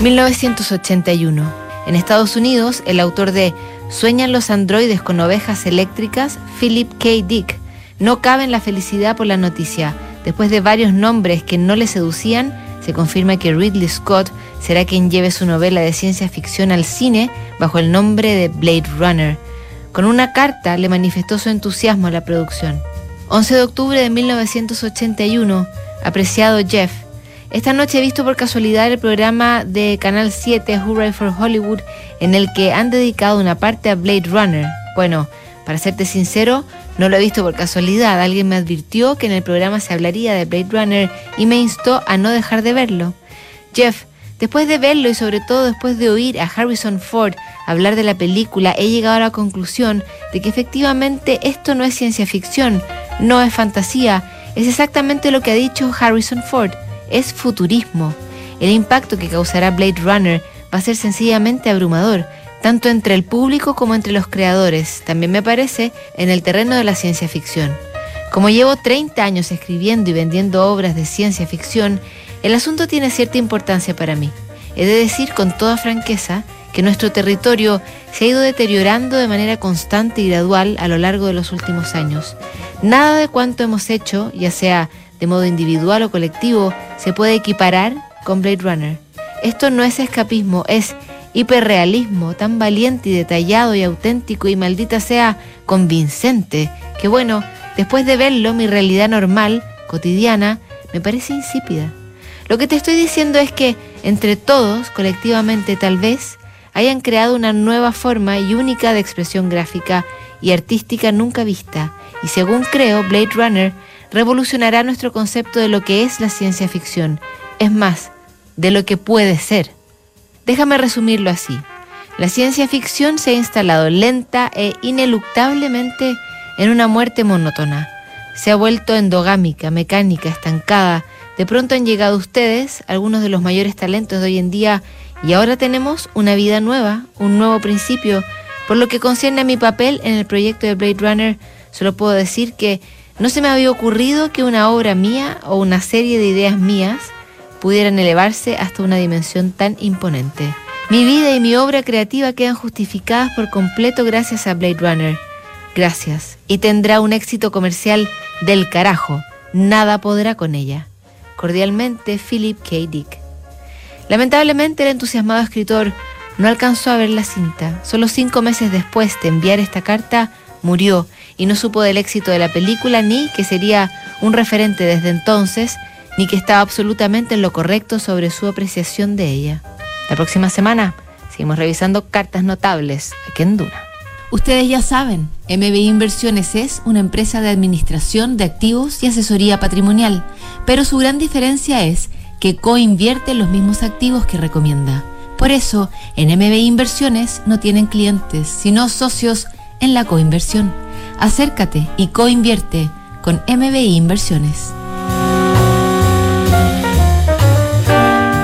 1981. En Estados Unidos, el autor de Sueñan los androides con ovejas eléctricas, Philip K. Dick, no cabe en la felicidad por la noticia. Después de varios nombres que no le seducían, se confirma que Ridley Scott será quien lleve su novela de ciencia ficción al cine bajo el nombre de Blade Runner. Con una carta le manifestó su entusiasmo a la producción. 11 de octubre de 1981, apreciado Jeff, esta noche he visto por casualidad el programa de Canal 7 Hooray for Hollywood en el que han dedicado una parte a Blade Runner. Bueno, para serte sincero, no lo he visto por casualidad. Alguien me advirtió que en el programa se hablaría de Blade Runner y me instó a no dejar de verlo. Jeff, después de verlo y sobre todo después de oír a Harrison Ford hablar de la película, he llegado a la conclusión de que efectivamente esto no es ciencia ficción, no es fantasía, es exactamente lo que ha dicho Harrison Ford es futurismo. El impacto que causará Blade Runner va a ser sencillamente abrumador, tanto entre el público como entre los creadores, también me parece, en el terreno de la ciencia ficción. Como llevo 30 años escribiendo y vendiendo obras de ciencia ficción, el asunto tiene cierta importancia para mí. He de decir con toda franqueza que nuestro territorio se ha ido deteriorando de manera constante y gradual a lo largo de los últimos años. Nada de cuanto hemos hecho, ya sea de modo individual o colectivo, se puede equiparar con Blade Runner. Esto no es escapismo, es hiperrealismo tan valiente y detallado y auténtico y maldita sea convincente, que bueno, después de verlo mi realidad normal, cotidiana, me parece insípida. Lo que te estoy diciendo es que entre todos, colectivamente tal vez, hayan creado una nueva forma y única de expresión gráfica y artística nunca vista. Y según creo, Blade Runner revolucionará nuestro concepto de lo que es la ciencia ficción, es más, de lo que puede ser. Déjame resumirlo así. La ciencia ficción se ha instalado lenta e ineluctablemente en una muerte monótona. Se ha vuelto endogámica, mecánica, estancada. De pronto han llegado ustedes, algunos de los mayores talentos de hoy en día, y ahora tenemos una vida nueva, un nuevo principio. Por lo que concierne a mi papel en el proyecto de Blade Runner, solo puedo decir que no se me había ocurrido que una obra mía o una serie de ideas mías pudieran elevarse hasta una dimensión tan imponente. Mi vida y mi obra creativa quedan justificadas por completo gracias a Blade Runner. Gracias. Y tendrá un éxito comercial del carajo. Nada podrá con ella. Cordialmente, Philip K. Dick. Lamentablemente, el entusiasmado escritor no alcanzó a ver la cinta. Solo cinco meses después de enviar esta carta, murió y no supo del éxito de la película ni que sería un referente desde entonces, ni que estaba absolutamente en lo correcto sobre su apreciación de ella. La próxima semana seguimos revisando cartas notables aquí en Duna. Ustedes ya saben, MBI Inversiones es una empresa de administración de activos y asesoría patrimonial, pero su gran diferencia es que coinvierte en los mismos activos que recomienda. Por eso, en MBI Inversiones no tienen clientes, sino socios en la coinversión. Acércate y coinvierte con MBI Inversiones.